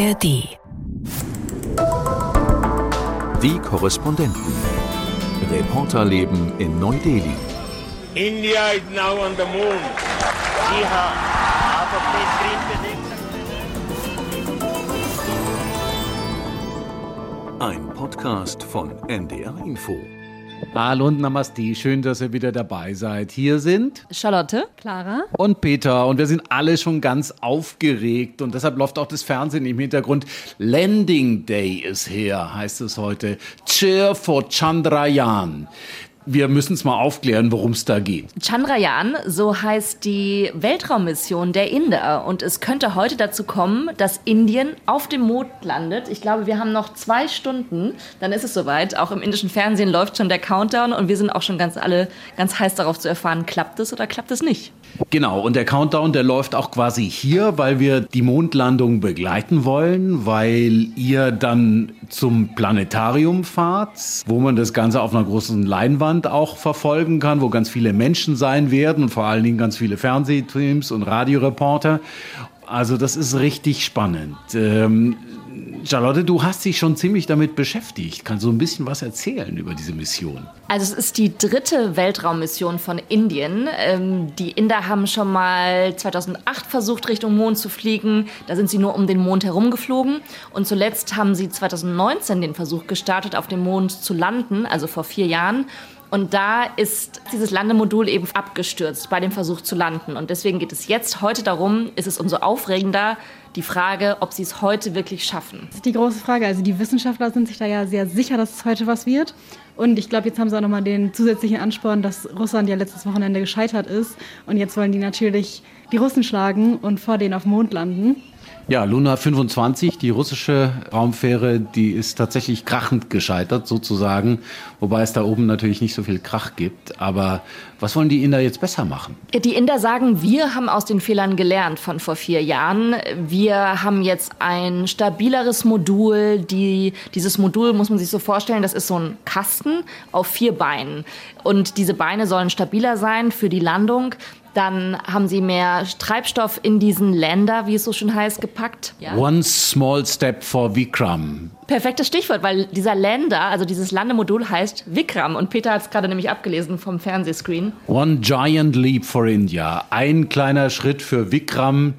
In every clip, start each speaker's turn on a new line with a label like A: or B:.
A: ARD.
B: Die Korrespondenten. Reporter leben in Neu-Delhi.
C: India is now on the moon.
B: Ein Podcast von NDR Info.
D: Hallo und Namaste, schön, dass ihr wieder dabei seid. Hier sind
E: Charlotte.
F: Clara?
D: und Peter und wir sind alle schon ganz aufgeregt und deshalb läuft auch das Fernsehen im Hintergrund. Landing Day ist her, heißt es heute. Cheer for Chandrayaan. Wir müssen es mal aufklären, worum es da geht.
E: Chandrayaan, so heißt die Weltraummission der Inder. Und es könnte heute dazu kommen, dass Indien auf dem Mond landet. Ich glaube, wir haben noch zwei Stunden, dann ist es soweit. Auch im indischen Fernsehen läuft schon der Countdown und wir sind auch schon ganz alle ganz heiß darauf zu erfahren, klappt es oder klappt es nicht.
D: Genau, und der Countdown, der läuft auch quasi hier, weil wir die Mondlandung begleiten wollen, weil ihr dann zum Planetarium fahrt, wo man das Ganze auf einer großen Leinwand auch verfolgen kann, wo ganz viele Menschen sein werden und vor allen Dingen ganz viele Fernsehteams und Radioreporter. Also das ist richtig spannend. Ähm, Charlotte, du hast dich schon ziemlich damit beschäftigt. Kannst du ein bisschen was erzählen über diese Mission?
E: Also es ist die dritte Weltraummission von Indien. Ähm, die Inder haben schon mal 2008 versucht, Richtung Mond zu fliegen. Da sind sie nur um den Mond herumgeflogen. Und zuletzt haben sie 2019 den Versuch gestartet, auf dem Mond zu landen, also vor vier Jahren. Und da ist dieses Landemodul eben abgestürzt bei dem Versuch zu landen. Und deswegen geht es jetzt heute darum, ist es umso aufregender, die Frage, ob sie es heute wirklich schaffen.
F: Das ist die große Frage. Also die Wissenschaftler sind sich da ja sehr sicher, dass es heute was wird. Und ich glaube, jetzt haben sie auch nochmal den zusätzlichen Ansporn, dass Russland ja letztes Wochenende gescheitert ist. Und jetzt wollen die natürlich die Russen schlagen und vor denen auf Mond landen.
D: Ja, Luna 25, die russische Raumfähre, die ist tatsächlich krachend gescheitert sozusagen, wobei es da oben natürlich nicht so viel Krach gibt. Aber was wollen die Inder jetzt besser machen?
E: Die Inder sagen, wir haben aus den Fehlern gelernt von vor vier Jahren. Wir haben jetzt ein stabileres Modul. Die, dieses Modul muss man sich so vorstellen, das ist so ein Kasten auf vier Beinen. Und diese Beine sollen stabiler sein für die Landung. Dann haben sie mehr Treibstoff in diesen Länder, wie es so schön heißt, gepackt. Ja.
D: One small step for Vikram.
E: Perfektes Stichwort, weil dieser Länder, also dieses Landemodul heißt Vikram. Und Peter hat es gerade nämlich abgelesen vom Fernsehscreen.
D: One giant leap for India. Ein kleiner Schritt für Vikram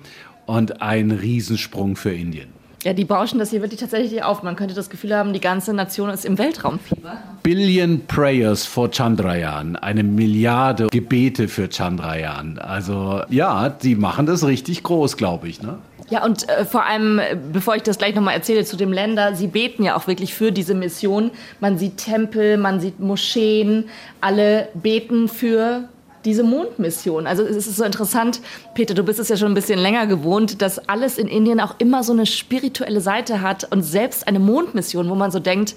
D: und ein Riesensprung für Indien.
E: Ja, die bauschen das hier wirklich tatsächlich auf. Man könnte das Gefühl haben, die ganze Nation ist im Weltraumfieber.
D: Billion Prayers for Chandrayaan. Eine Milliarde Gebete für Chandrayaan. Also ja, die machen das richtig groß, glaube ich. Ne?
E: Ja, und äh, vor allem, äh, bevor ich das gleich nochmal erzähle zu dem Länder, sie beten ja auch wirklich für diese Mission. Man sieht Tempel, man sieht Moscheen, alle beten für diese Mondmission. Also es ist so interessant, Peter, du bist es ja schon ein bisschen länger gewohnt, dass alles in Indien auch immer so eine spirituelle Seite hat und selbst eine Mondmission, wo man so denkt,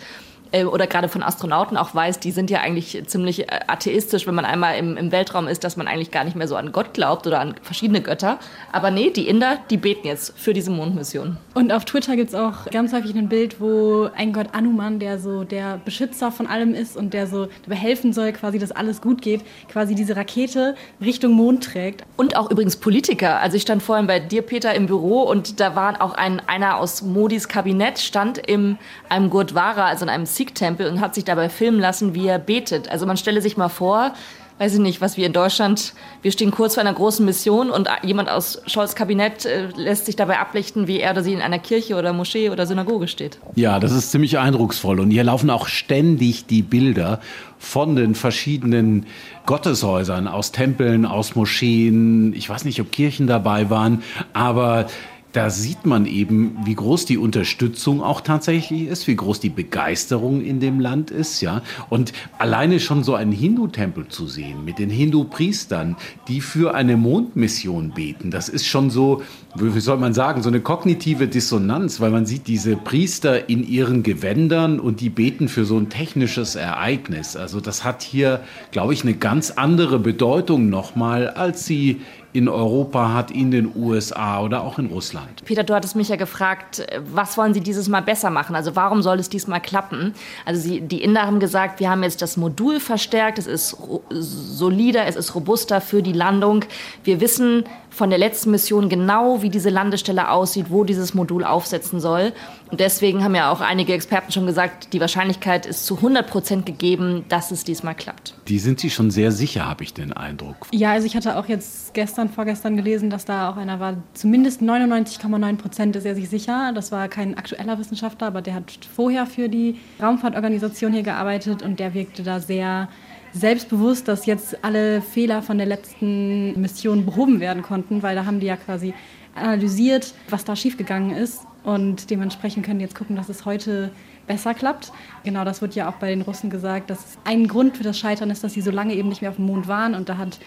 E: äh, oder gerade von Astronauten auch weiß, die sind ja eigentlich ziemlich äh, atheistisch, wenn man einmal im, im Weltraum ist, dass man eigentlich gar nicht mehr so an Gott glaubt oder an verschiedene Götter. Aber nee, die Inder, die beten jetzt für diese Mondmission.
F: Und auf Twitter gibt es auch ganz häufig ein Bild, wo ein Gott Anuman, der so der Beschützer von allem ist und der so dabei helfen soll, quasi, dass alles gut geht, quasi diese Rakete Richtung Mond trägt.
E: Und auch übrigens Politiker. Also ich stand vorhin bei dir, Peter, im Büro und da war auch ein, einer aus Modis Kabinett, stand in einem Gurdwara, also in einem Sikh-Tempel und hat sich dabei filmen lassen, wie er betet. Also man stelle sich mal vor, weiß ich nicht, was wir in Deutschland, wir stehen kurz vor einer großen Mission und jemand aus Scholz Kabinett äh, lässt sich dabei ablichten, wie er oder sie in einer Kirche oder Moschee oder Synagoge steht.
D: Ja, das ist ziemlich eindrucksvoll. Und hier laufen auch ständig die Bilder von den verschiedenen Gotteshäusern, aus Tempeln, aus Moscheen. Ich weiß nicht, ob Kirchen dabei waren, aber da sieht man eben, wie groß die Unterstützung auch tatsächlich ist, wie groß die Begeisterung in dem Land ist, ja. Und alleine schon so einen Hindu-Tempel zu sehen mit den Hindu-Priestern, die für eine Mondmission beten, das ist schon so, wie soll man sagen, so eine kognitive Dissonanz, weil man sieht diese Priester in ihren Gewändern und die beten für so ein technisches Ereignis. Also das hat hier, glaube ich, eine ganz andere Bedeutung nochmal, als sie in Europa hat, in den USA oder auch in Russland.
E: Peter, du hattest mich ja gefragt, was wollen Sie dieses Mal besser machen? Also warum soll es diesmal klappen? Also Sie, die Inder haben gesagt, wir haben jetzt das Modul verstärkt, es ist solider, es ist robuster für die Landung. Wir wissen von der letzten Mission genau, wie diese Landestelle aussieht, wo dieses Modul aufsetzen soll. Und deswegen haben ja auch einige Experten schon gesagt, die Wahrscheinlichkeit ist zu 100 Prozent gegeben, dass es diesmal klappt.
D: Die sind sich schon sehr sicher, habe ich den Eindruck.
F: Ja, also ich hatte auch jetzt gestern, vorgestern gelesen, dass da auch einer war, zumindest 99,9 Prozent ist er sich sicher. Das war kein aktueller Wissenschaftler, aber der hat vorher für die Raumfahrtorganisation hier gearbeitet und der wirkte da sehr selbstbewusst, dass jetzt alle Fehler von der letzten Mission behoben werden konnten, weil da haben die ja quasi analysiert, was da schiefgegangen ist und dementsprechend können die jetzt gucken, dass es heute besser klappt. Genau, das wird ja auch bei den Russen gesagt, dass ein Grund für das Scheitern ist, dass sie so lange eben nicht mehr auf dem Mond waren und da hat,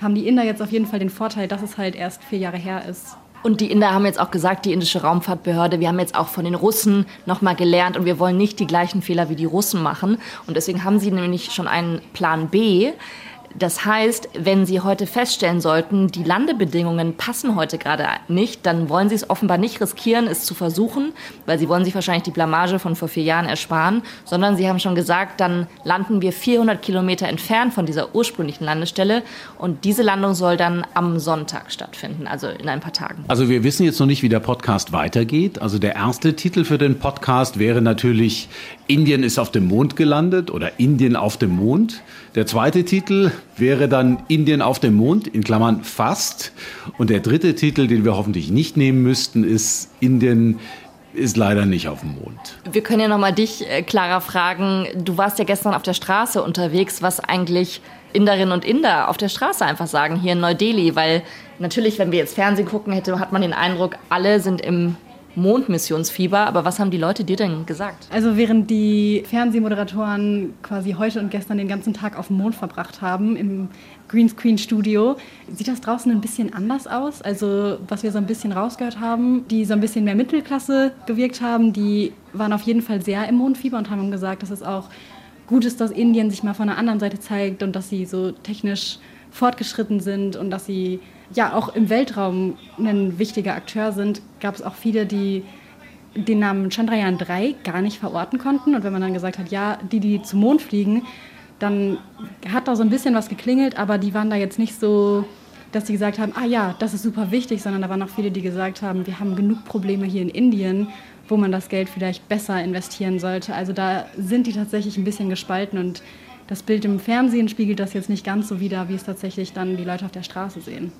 F: haben die Inder jetzt auf jeden Fall den Vorteil, dass es halt erst vier Jahre her ist.
E: Und die Inder haben jetzt auch gesagt, die indische Raumfahrtbehörde, wir haben jetzt auch von den Russen nochmal gelernt und wir wollen nicht die gleichen Fehler wie die Russen machen. Und deswegen haben sie nämlich schon einen Plan B. Das heißt, wenn Sie heute feststellen sollten, die Landebedingungen passen heute gerade nicht, dann wollen Sie es offenbar nicht riskieren, es zu versuchen, weil Sie wollen sich wahrscheinlich die Blamage von vor vier Jahren ersparen, sondern Sie haben schon gesagt, dann landen wir 400 Kilometer entfernt von dieser ursprünglichen Landestelle und diese Landung soll dann am Sonntag stattfinden, also in ein paar Tagen.
D: Also wir wissen jetzt noch nicht, wie der Podcast weitergeht. Also der erste Titel für den Podcast wäre natürlich Indien ist auf dem Mond gelandet oder Indien auf dem Mond. Der zweite Titel wäre dann Indien auf dem Mond, in Klammern fast. Und der dritte Titel, den wir hoffentlich nicht nehmen müssten, ist Indien ist leider nicht auf dem Mond.
E: Wir können ja nochmal dich, äh, Clara, fragen. Du warst ja gestern auf der Straße unterwegs, was eigentlich Inderinnen und Inder auf der Straße einfach sagen, hier in Neu-Delhi. Weil natürlich, wenn wir jetzt Fernsehen gucken, hätte, hat man den Eindruck, alle sind im Mondmissionsfieber. Aber was haben die Leute dir denn gesagt?
F: Also während die Fernsehmoderatoren quasi heute und gestern den ganzen Tag auf dem Mond verbracht haben, im Greenscreen-Studio, sieht das draußen ein bisschen anders aus. Also was wir so ein bisschen rausgehört haben, die so ein bisschen mehr Mittelklasse gewirkt haben, die waren auf jeden Fall sehr im Mondfieber und haben gesagt, dass es auch gut ist, dass Indien sich mal von der anderen Seite zeigt und dass sie so technisch fortgeschritten sind und dass sie ja auch im Weltraum ein wichtiger Akteur sind, gab es auch viele, die den Namen Chandrayaan 3 gar nicht verorten konnten. Und wenn man dann gesagt hat, ja, die, die zum Mond fliegen, dann hat da so ein bisschen was geklingelt, aber die waren da jetzt nicht so, dass sie gesagt haben, ah ja, das ist super wichtig, sondern da waren auch viele, die gesagt haben, wir haben genug Probleme hier in Indien, wo man das Geld vielleicht besser investieren sollte. Also da sind die tatsächlich ein bisschen gespalten und das Bild im Fernsehen spiegelt das jetzt nicht ganz so wider, wie es tatsächlich dann die Leute auf der Straße sehen.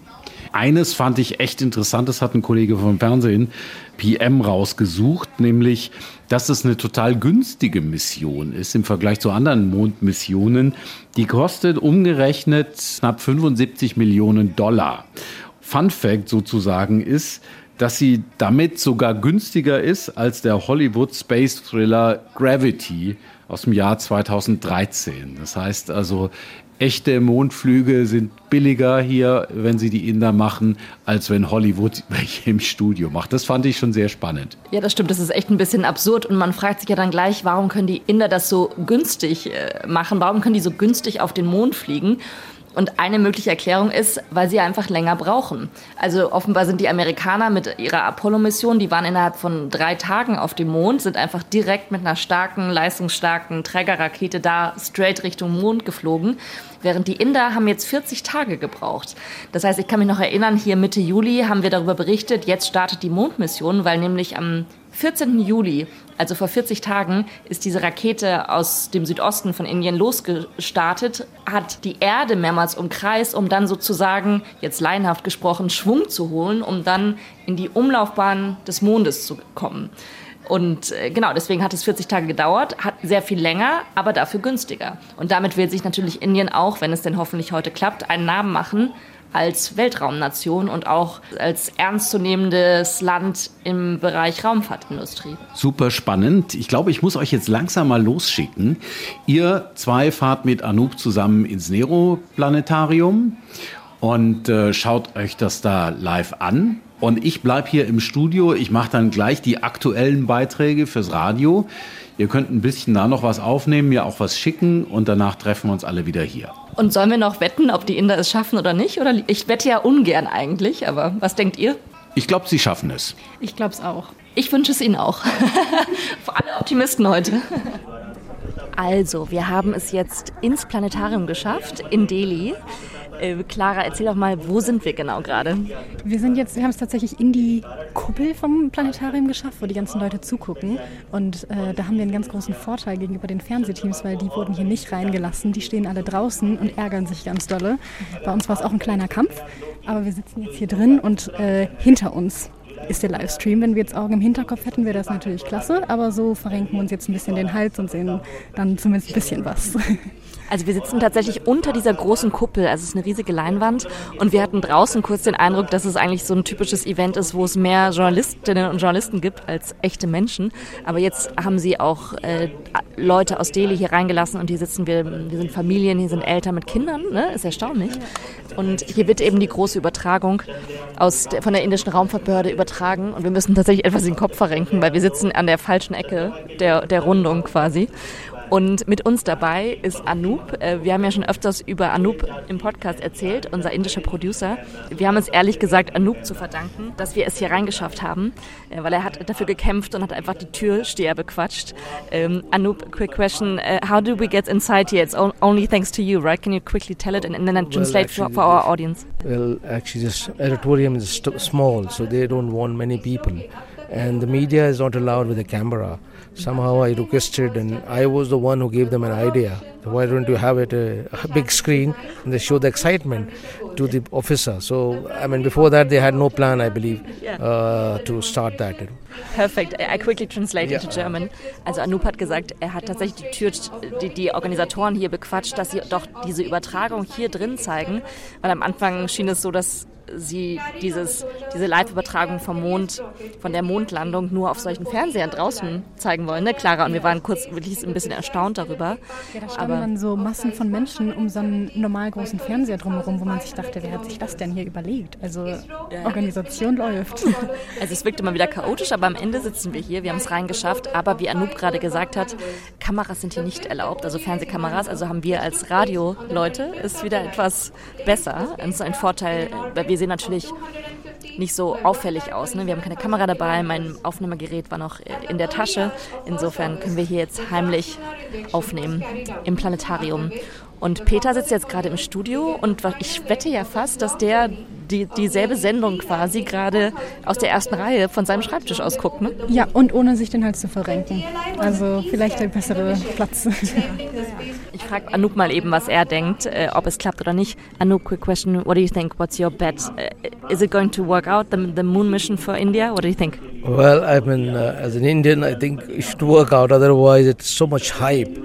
D: Eines fand ich echt interessant, das hat ein Kollege vom Fernsehen, PM, rausgesucht, nämlich, dass es eine total günstige Mission ist im Vergleich zu anderen Mondmissionen. Die kostet umgerechnet knapp 75 Millionen Dollar. Fun Fact sozusagen ist, dass sie damit sogar günstiger ist als der Hollywood Space Thriller Gravity aus dem Jahr 2013. Das heißt also, echte Mondflüge sind billiger hier, wenn sie die Inder machen, als wenn Hollywood welche im Studio macht. Das fand ich schon sehr spannend.
E: Ja, das stimmt. Das ist echt ein bisschen absurd. Und man fragt sich ja dann gleich, warum können die Inder das so günstig äh, machen? Warum können die so günstig auf den Mond fliegen? Und eine mögliche Erklärung ist, weil sie einfach länger brauchen. Also offenbar sind die Amerikaner mit ihrer Apollo-Mission, die waren innerhalb von drei Tagen auf dem Mond, sind einfach direkt mit einer starken, leistungsstarken Trägerrakete da straight Richtung Mond geflogen. Während die Inder haben jetzt 40 Tage gebraucht. Das heißt, ich kann mich noch erinnern, hier Mitte Juli haben wir darüber berichtet, jetzt startet die Mondmission, weil nämlich am 14. Juli, also vor 40 Tagen, ist diese Rakete aus dem Südosten von Indien losgestartet, hat die Erde mehrmals umkreist, um dann sozusagen, jetzt laienhaft gesprochen, Schwung zu holen, um dann in die Umlaufbahn des Mondes zu kommen. Und äh, genau, deswegen hat es 40 Tage gedauert, hat sehr viel länger, aber dafür günstiger. Und damit will sich natürlich Indien auch, wenn es denn hoffentlich heute klappt, einen Namen machen als Weltraumnation und auch als ernstzunehmendes Land im Bereich Raumfahrtindustrie.
D: Super spannend. Ich glaube, ich muss euch jetzt langsam mal losschicken. Ihr zwei fahrt mit Anoop zusammen ins Nero-Planetarium und äh, schaut euch das da live an. Und ich bleibe hier im Studio. Ich mache dann gleich die aktuellen Beiträge fürs Radio. Ihr könnt ein bisschen da noch was aufnehmen, mir auch was schicken und danach treffen wir uns alle wieder hier.
E: Und sollen wir noch wetten, ob die Inder es schaffen oder nicht? Oder ich wette ja ungern eigentlich, aber was denkt ihr?
D: Ich glaube, sie schaffen es.
F: Ich glaube es auch.
E: Ich wünsche es Ihnen auch. Für alle Optimisten heute. Also, wir haben es jetzt ins Planetarium geschafft, in Delhi. Äh, Clara, erzähl doch mal, wo sind wir genau gerade?
F: Wir sind jetzt, wir haben es tatsächlich in die Kuppel vom Planetarium geschafft, wo die ganzen Leute zugucken. Und äh, da haben wir einen ganz großen Vorteil gegenüber den Fernsehteams, weil die wurden hier nicht reingelassen. Die stehen alle draußen und ärgern sich ganz dolle. Bei uns war es auch ein kleiner Kampf, aber wir sitzen jetzt hier drin und äh, hinter uns ist der Livestream. Wenn wir jetzt Augen im Hinterkopf hätten, wäre das natürlich klasse, aber so verrenken wir uns jetzt ein bisschen den Hals und sehen dann zumindest ein bisschen was.
E: Also wir sitzen tatsächlich unter dieser großen Kuppel, also es ist eine riesige Leinwand und wir hatten draußen kurz den Eindruck, dass es eigentlich so ein typisches Event ist, wo es mehr Journalistinnen und Journalisten gibt als echte Menschen. Aber jetzt haben sie auch äh, Leute aus Delhi hier reingelassen und hier sitzen wir, wir sind Familien, hier sind Eltern mit Kindern, ne? ist erstaunlich. Und hier wird eben die große Übertragung aus der, von der indischen Raumfahrtbehörde übertragen und wir müssen tatsächlich etwas den Kopf verrenken, weil wir sitzen an der falschen Ecke der, der Rundung quasi. Und mit uns dabei ist Anoop. Äh, wir haben ja schon öfters über Anoop im Podcast erzählt, unser indischer Producer. Wir haben es ehrlich gesagt Anoop zu verdanken, dass wir es hier reingeschafft haben, äh, weil er hat dafür gekämpft und hat einfach die Türsteher bequatscht. Um, Anoop, quick question. Uh, how do we get inside here? It's only thanks to you, right? Can you quickly tell it and, and then translate well, for, for our audience?
A: Well, actually, this auditorium is small, so they don't want many people. And the media is not allowed with a camera. Somehow I requested, and I was the one who gave them an idea. Why don't you have it a, a, big screen and they show the excitement to the officer? So I mean, before that they had no plan, I believe, uh, to start that.
E: Perfect. I quickly translate yeah. into German. Also Anoop hat gesagt, er hat tatsächlich die Tür, die, die Organisatoren hier bequatscht, dass sie doch diese Übertragung hier drin zeigen, weil am Anfang schien es so, dass sie dieses, diese Live-Übertragung vom Mond, von der Mondlandung nur auf solchen Fernsehern draußen zeigen wollen, ne, Clara? Und wir waren kurz wirklich ein bisschen erstaunt darüber.
F: Ja, da standen dann so Massen von Menschen um so einen normal großen Fernseher drumherum, wo man sich dachte, wer hat sich das denn hier überlegt? Also. Organisation läuft.
E: Also es wirkt immer wieder chaotisch, aber am Ende sitzen wir hier, wir haben es reingeschafft. Aber wie Anoop gerade gesagt hat, Kameras sind hier nicht erlaubt, also Fernsehkameras. Also haben wir als Radioleute ist wieder etwas besser. Das ist ein Vorteil, weil wir sehen natürlich nicht so auffällig aus. Ne? Wir haben keine Kamera dabei, mein Aufnahmegerät war noch in der Tasche. Insofern können wir hier jetzt heimlich aufnehmen im Planetarium. Und Peter sitzt jetzt gerade im Studio und ich wette ja fast, dass der die, dieselbe Sendung quasi gerade aus der ersten Reihe von seinem Schreibtisch aus guckt. Ne?
F: Ja, und ohne sich den Hals zu verrenken. Also vielleicht der bessere Platz.
E: Ich frage Anouk mal eben, was er denkt, äh, ob es klappt oder nicht. Anouk, quick question. What do you think? What's your bet? Uh, is it going to work out, the, the moon mission for India? What do you think?
A: Well, I mean, uh, as an Indian, I think it should work out. Otherwise, it's so much hype.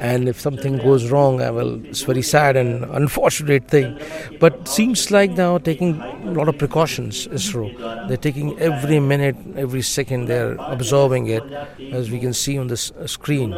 A: And if something goes wrong, I will. It's very sad and unfortunate thing, but seems like now taking a lot of precautions. ISRO, they're taking every minute, every second, they're observing it, as we can see on this uh, screen.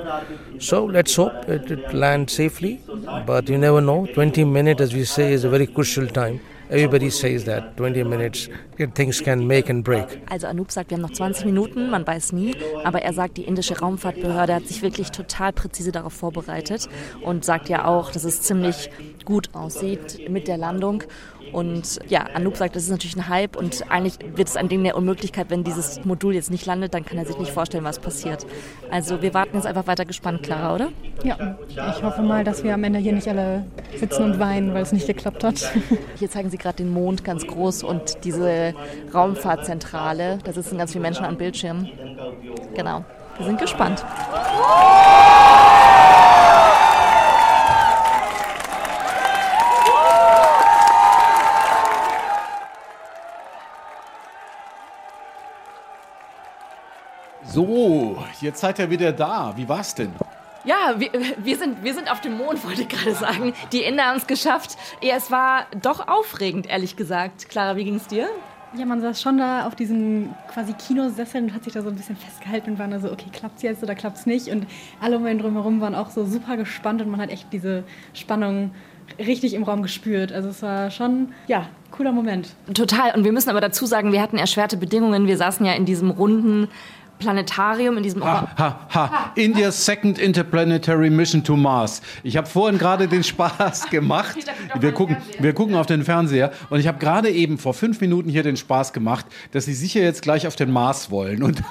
A: So let's hope it, it lands safely, but you never know. 20 minutes, as we say, is a very crucial time. Everybody says that. 20 minutes things can make and break.
E: Also Anoop sagt, wir haben noch 20 Minuten, man weiß nie, aber er sagt, die indische Raumfahrtbehörde hat sich wirklich total präzise darauf vorbereitet und sagt ja auch, dass es ziemlich gut aussieht mit der Landung und ja, Anoop sagt, das ist natürlich ein Hype und eigentlich wird es ein Ding der Unmöglichkeit, wenn dieses Modul jetzt nicht landet, dann kann er sich nicht vorstellen, was passiert. Also wir warten jetzt einfach weiter gespannt, Clara, oder?
F: Ja, ich hoffe mal, dass wir am Ende hier nicht alle sitzen und weinen, weil es nicht geklappt hat.
E: Hier zeigen sie gerade den Mond ganz groß und diese Raumfahrtzentrale. Da sitzen ganz viele Menschen an Bildschirmen. Genau, wir sind gespannt.
D: So, jetzt seid ihr wieder da. Wie war's denn?
E: Ja, wir, wir, sind, wir sind auf dem Mond, wollte ich gerade sagen. Die Inder haben es geschafft. Ja, es war doch aufregend, ehrlich gesagt. Clara, wie ging es dir?
F: Ja, man saß schon da auf diesen quasi Kinosesseln und hat sich da so ein bisschen festgehalten und war da so, okay, klappt's jetzt oder klappt's nicht? Und alle um einen drumherum waren auch so super gespannt und man hat echt diese Spannung richtig im Raum gespürt. Also es war schon, ja, cooler Moment.
E: Total. Und wir müssen aber dazu sagen, wir hatten erschwerte Bedingungen. Wir saßen ja in diesem runden Planetarium, in diesem
D: Ha, ha, ha. India's second interplanetary mission to Mars. Ich habe vorhin gerade den Spaß gemacht. Wir gucken,
E: Fernseher.
D: wir gucken auf den Fernseher und ich habe gerade eben vor fünf Minuten hier den Spaß gemacht, dass Sie sicher jetzt gleich auf den Mars wollen. Und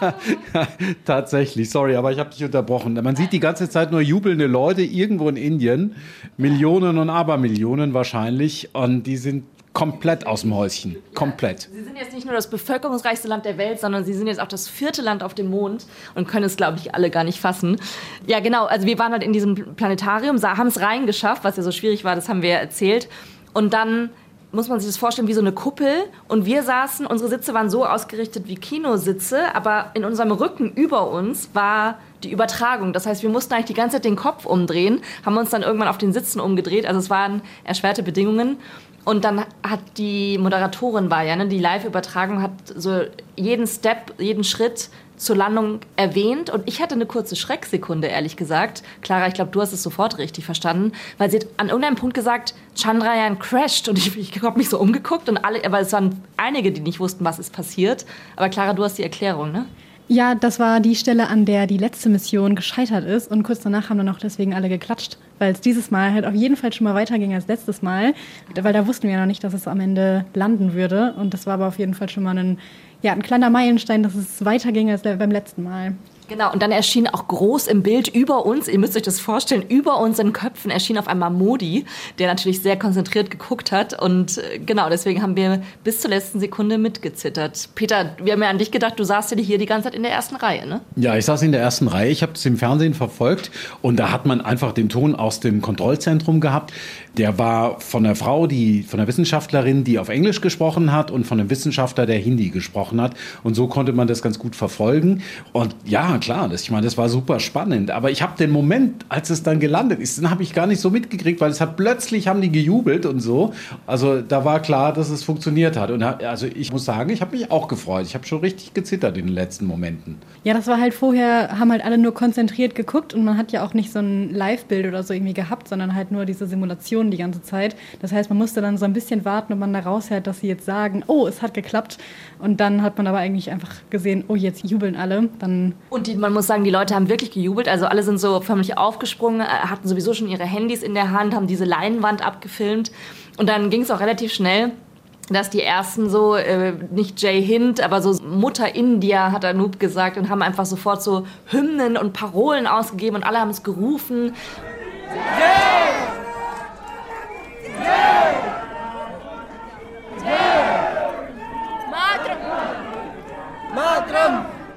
D: tatsächlich, sorry, aber ich habe dich unterbrochen. Man sieht die ganze Zeit nur jubelnde Leute irgendwo in Indien, Millionen und Abermillionen wahrscheinlich, und die sind komplett aus dem Häuschen, komplett.
E: Sie sind jetzt nicht nur das bevölkerungsreichste Land der Welt, sondern sie sind jetzt auch das vierte Land auf dem Mond und können es, glaube ich, alle gar nicht fassen. Ja, genau. Also wir waren halt in diesem Planetarium, haben es reingeschafft, was ja so schwierig war, das haben wir ja erzählt. Und dann muss man sich das vorstellen wie so eine Kuppel. Und wir saßen, unsere Sitze waren so ausgerichtet wie Kinositze, aber in unserem Rücken über uns war die Übertragung. Das heißt, wir mussten eigentlich die ganze Zeit den Kopf umdrehen, haben uns dann irgendwann auf den Sitzen umgedreht. Also es waren erschwerte Bedingungen. Und dann hat die Moderatorin war ja, ne, die Live-Übertragung hat so jeden Step, jeden Schritt zur Landung erwähnt und ich hatte eine kurze Schrecksekunde, ehrlich gesagt. Clara, ich glaube, du hast es sofort richtig verstanden, weil sie hat an irgendeinem Punkt gesagt, Chandrayaan crasht und ich, ich habe mich so umgeguckt und alle, aber es waren einige, die nicht wussten, was ist passiert. Aber Clara, du hast die Erklärung, ne?
F: Ja, das war die Stelle, an der die letzte Mission gescheitert ist. Und kurz danach haben dann auch deswegen alle geklatscht, weil es dieses Mal halt auf jeden Fall schon mal weiterging als letztes Mal. Weil da wussten wir ja noch nicht, dass es am Ende landen würde. Und das war aber auf jeden Fall schon mal ein, ja, ein kleiner Meilenstein, dass es weiterging als beim letzten Mal.
E: Genau, und dann erschien auch groß im Bild über uns, ihr müsst euch das vorstellen, über unseren Köpfen erschien auf einmal Modi, der natürlich sehr konzentriert geguckt hat. Und äh, genau, deswegen haben wir bis zur letzten Sekunde mitgezittert. Peter, wir haben ja an dich gedacht, du saßt ja hier die ganze Zeit in der ersten Reihe, ne?
D: Ja, ich saß in der ersten Reihe. Ich habe es im Fernsehen verfolgt und da hat man einfach den Ton aus dem Kontrollzentrum gehabt. Der war von der Frau, die von der Wissenschaftlerin, die auf Englisch gesprochen hat und von einem Wissenschaftler, der Hindi gesprochen hat. Und so konnte man das ganz gut verfolgen. Und ja, klar, das, ich meine, das war super spannend. Aber ich habe den Moment, als es dann gelandet ist, den habe ich gar nicht so mitgekriegt, weil es hat plötzlich haben die gejubelt und so. Also da war klar, dass es funktioniert hat. Und also ich muss sagen, ich habe mich auch gefreut. Ich habe schon richtig gezittert in den letzten Momenten.
F: Ja, das war halt vorher, haben halt alle nur konzentriert geguckt und man hat ja auch nicht so ein Live-Bild oder so irgendwie gehabt, sondern halt nur diese Simulation die ganze Zeit. Das heißt, man musste dann so ein bisschen warten, ob man da raushört, dass sie jetzt sagen, oh, es hat geklappt. Und dann hat man aber eigentlich einfach gesehen, oh, jetzt jubeln alle. Dann
E: Und die, man muss sagen, die Leute haben wirklich gejubelt. Also alle sind so förmlich aufgesprungen, äh, hatten sowieso schon ihre Handys in der Hand, haben diese Leinwand abgefilmt. Und dann ging es auch relativ schnell, dass die ersten so, äh, nicht Jay Hind, aber so Mutter India, hat Anoop gesagt, und haben einfach sofort so Hymnen und Parolen ausgegeben und alle haben es gerufen.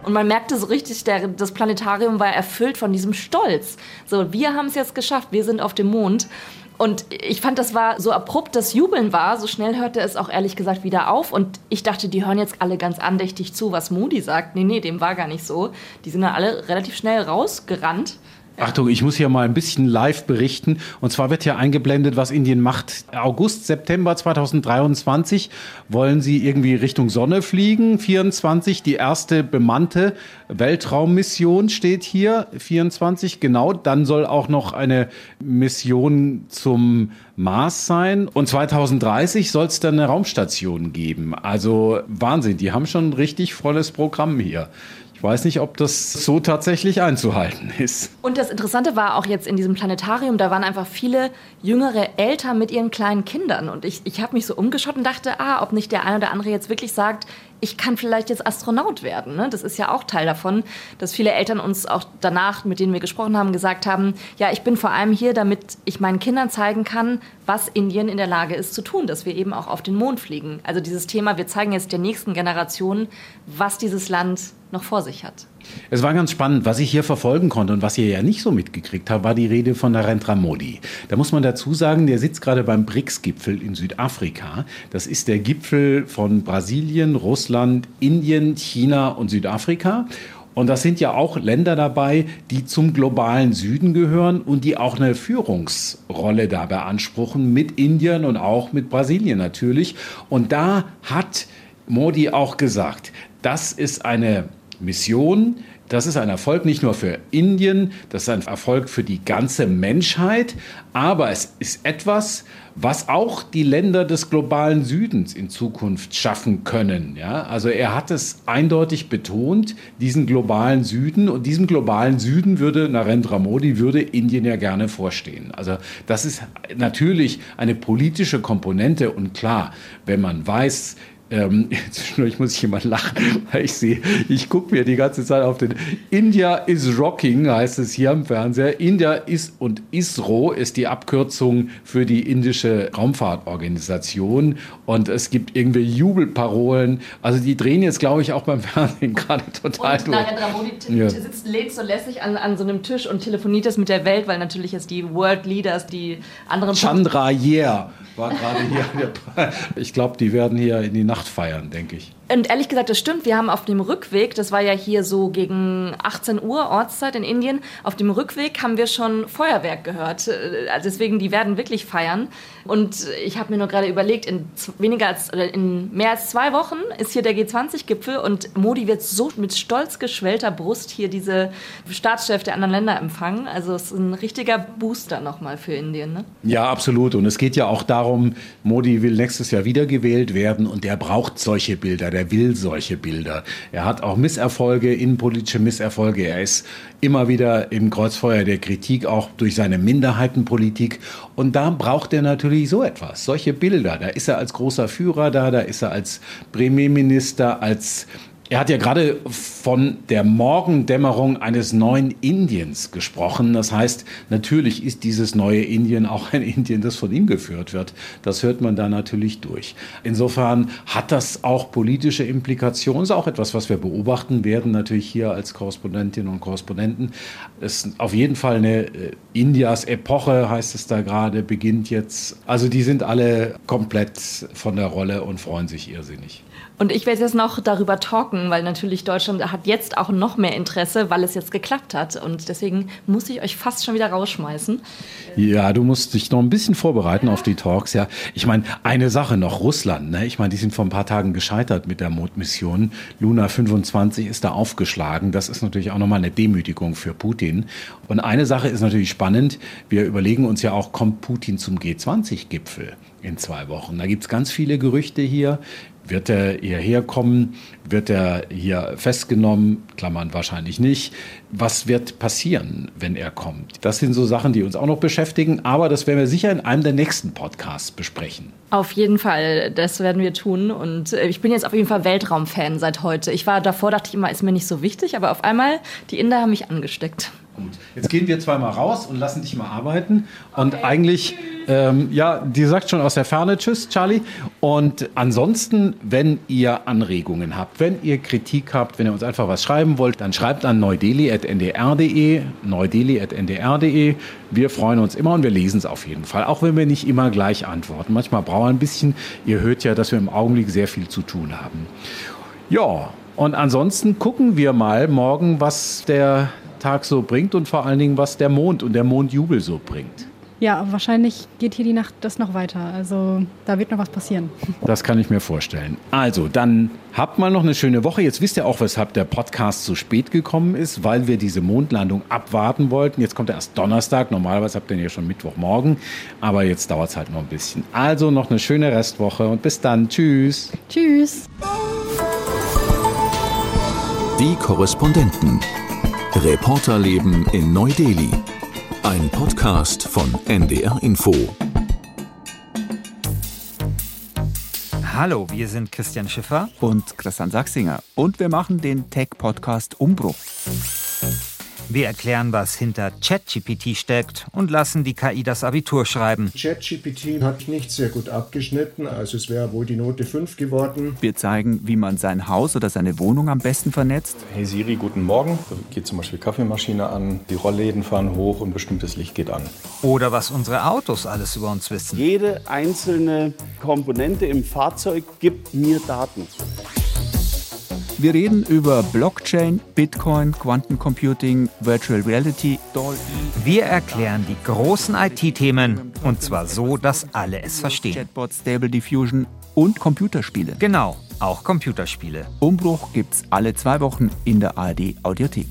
E: Und man merkte so richtig, der, das Planetarium war erfüllt von diesem Stolz. So, wir haben es jetzt geschafft, wir sind auf dem Mond. Und ich fand, das war so abrupt, das Jubeln war. So schnell hörte es auch ehrlich gesagt wieder auf. Und ich dachte, die hören jetzt alle ganz andächtig zu, was Moody sagt. Nee, nee, dem war gar nicht so. Die sind dann alle relativ schnell rausgerannt.
D: Achtung, ich muss hier mal ein bisschen live berichten. Und zwar wird hier eingeblendet, was Indien macht. August, September 2023 wollen sie irgendwie Richtung Sonne fliegen. 24, die erste bemannte Weltraummission steht hier. 24, genau. Dann soll auch noch eine Mission zum Mars sein. Und 2030 soll es dann eine Raumstation geben. Also Wahnsinn, die haben schon ein richtig volles Programm hier. Ich weiß nicht, ob das so tatsächlich einzuhalten ist.
E: Und das Interessante war auch jetzt in diesem Planetarium, da waren einfach viele jüngere Eltern mit ihren kleinen Kindern. Und ich, ich habe mich so umgeschaut und dachte, ah, ob nicht der eine oder andere jetzt wirklich sagt, ich kann vielleicht jetzt Astronaut werden. Ne? Das ist ja auch Teil davon, dass viele Eltern uns auch danach, mit denen wir gesprochen haben, gesagt haben, ja, ich bin vor allem hier, damit ich meinen Kindern zeigen kann, was Indien in der Lage ist zu tun, dass wir eben auch auf den Mond fliegen. Also dieses Thema, wir zeigen jetzt der nächsten Generation, was dieses Land noch vor sich hat.
D: Es war ganz spannend, was ich hier verfolgen konnte und was ihr ja nicht so mitgekriegt habt, war die Rede von Narendra Modi. Da muss man dazu sagen, der sitzt gerade beim BRICS-Gipfel in Südafrika. Das ist der Gipfel von Brasilien, Russland, Indien, China und Südafrika. Und das sind ja auch Länder dabei, die zum globalen Süden gehören und die auch eine Führungsrolle da beanspruchen mit Indien und auch mit Brasilien natürlich. Und da hat Modi auch gesagt, das ist eine Mission, Das ist ein Erfolg nicht nur für Indien, das ist ein Erfolg für die ganze Menschheit, aber es ist etwas, was auch die Länder des globalen Südens in Zukunft schaffen können. Ja? Also er hat es eindeutig betont, diesen globalen Süden und diesem globalen Süden würde Narendra Modi würde Indien ja gerne vorstehen. Also das ist natürlich eine politische Komponente und klar, wenn man weiß, ähm, zwischendurch muss ich immer lachen, weil ich sehe, ich gucke mir die ganze Zeit auf den India is rocking, heißt es hier im Fernseher. India ist und ISRO ist die Abkürzung für die indische Raumfahrtorganisation. Und es gibt irgendwie Jubelparolen. Also die drehen jetzt, glaube ich, auch beim Fernsehen gerade total
E: Und
D: durch.
E: Narendra Modi
D: Ja.
E: sitzt, lädt so lässig an, an so einem Tisch und telefoniert das mit der Welt, weil natürlich jetzt die World Leaders, die anderen
D: Chandra Yeah war gerade hier. Ich glaube, die werden hier in die Nacht feiern, denke ich.
E: Und ehrlich gesagt, das stimmt. Wir haben auf dem Rückweg, das war ja hier so gegen 18 Uhr Ortszeit in Indien, auf dem Rückweg haben wir schon Feuerwerk gehört. Äh, Also deswegen, die werden wirklich feiern. Und ich habe mir nur gerade überlegt, in weniger als oder in mehr als zwei Wochen ist hier der G20-Gipfel und Modi wird so mit stolz geschwellter Brust hier diese Staatschefs der anderen Länder empfangen. Also es ist ein richtiger Booster nochmal für Indien. Ne?
D: Ja, absolut. Und es geht ja auch darum, Modi will nächstes Jahr wiedergewählt werden und der braucht solche Bilder, der will solche Bilder. Er hat auch Misserfolge, innenpolitische Misserfolge. Er ist immer wieder im Kreuzfeuer der Kritik, auch durch seine Minderheitenpolitik. Und da braucht er natürlich so etwas, solche Bilder. Da ist er als großer Führer da, da ist er als Premierminister, als er hat ja gerade von der Morgendämmerung eines neuen Indiens gesprochen. Das heißt, natürlich ist dieses neue Indien auch ein Indien, das von ihm geführt wird. Das hört man da natürlich durch. Insofern hat das auch politische Implikationen. Ist auch etwas, was wir beobachten werden, natürlich hier als Korrespondentinnen und Korrespondenten. Es ist auf jeden Fall eine äh, Indias Epoche, heißt es da gerade, beginnt jetzt. Also die sind alle komplett von der Rolle und freuen sich irrsinnig.
E: Und ich werde jetzt noch darüber talken, weil natürlich Deutschland hat jetzt auch noch mehr Interesse, weil es jetzt geklappt hat. Und deswegen muss ich euch fast schon wieder rausschmeißen.
D: Ja, du musst dich noch ein bisschen vorbereiten auf die Talks. Ja, ich meine, eine Sache noch, Russland. Ne? Ich meine, die sind vor ein paar Tagen gescheitert mit der Mondmission. Luna 25 ist da aufgeschlagen. Das ist natürlich auch nochmal eine Demütigung für Putin. Und eine Sache ist natürlich spannend. Wir überlegen uns ja auch, kommt Putin zum G20-Gipfel in zwei Wochen? Da gibt's ganz viele Gerüchte hier. Wird er hierher kommen? Wird er hier festgenommen? Klammern wahrscheinlich nicht. Was wird passieren, wenn er kommt? Das sind so Sachen, die uns auch noch beschäftigen, aber das werden wir sicher in einem der nächsten Podcasts besprechen.
E: Auf jeden Fall, das werden wir tun. Und äh, ich bin jetzt auf jeden Fall Weltraumfan seit heute. Ich war davor, dachte ich immer, ist mir nicht so wichtig, aber auf einmal, die Inder haben mich angesteckt.
D: Gut. Jetzt gehen wir zweimal raus und lassen dich mal arbeiten. Und eigentlich, ähm, ja, die sagt schon aus der Ferne Tschüss, Charlie. Und ansonsten, wenn ihr Anregungen habt, wenn ihr Kritik habt, wenn ihr uns einfach was schreiben wollt, dann schreibt an neudeli.ndr.de, neudeli.ndr.de. Wir freuen uns immer und wir lesen es auf jeden Fall, auch wenn wir nicht immer gleich antworten. Manchmal brauchen wir ein bisschen. Ihr hört ja, dass wir im Augenblick sehr viel zu tun haben. Ja, und ansonsten gucken wir mal morgen, was der Tag so bringt und vor allen Dingen, was der Mond und der Mondjubel so bringt.
F: Ja, wahrscheinlich geht hier die Nacht das noch weiter. Also da wird noch was passieren.
D: Das kann ich mir vorstellen. Also, dann habt mal noch eine schöne Woche. Jetzt wisst ihr auch, weshalb der Podcast so spät gekommen ist, weil wir diese Mondlandung abwarten wollten. Jetzt kommt er erst Donnerstag. Normalerweise habt ihr ihn ja schon Mittwochmorgen. Aber jetzt dauert es halt noch ein bisschen. Also noch eine schöne Restwoche und bis dann. Tschüss.
F: Tschüss.
B: Die Korrespondenten. Reporterleben in Neu-Delhi. Ein Podcast von NDR Info.
G: Hallo, wir sind Christian Schiffer.
H: und Christian Sachsinger. Und wir machen den Tech-Podcast Umbruch.
G: Wir erklären, was hinter ChatGPT steckt und lassen die KI das Abitur schreiben.
I: ChatGPT hat nicht sehr gut abgeschnitten, also es wäre wohl die Note 5 geworden.
H: Wir zeigen, wie man sein Haus oder seine Wohnung am besten vernetzt.
J: Hey Siri, guten Morgen. Da geht zum Beispiel Kaffeemaschine an, die Rollläden fahren hoch und bestimmtes Licht geht an.
G: Oder was unsere Autos alles über uns wissen.
K: Jede einzelne Komponente im Fahrzeug gibt mir Daten.
H: Wir reden über Blockchain, Bitcoin, Quantencomputing, Virtual Reality.
G: Wir erklären die großen IT-Themen und zwar so, dass alle es verstehen.
H: Chatbot, Stable Diffusion und Computerspiele.
G: Genau, auch Computerspiele.
H: Umbruch gibt's alle zwei Wochen in der ARD Audiothek.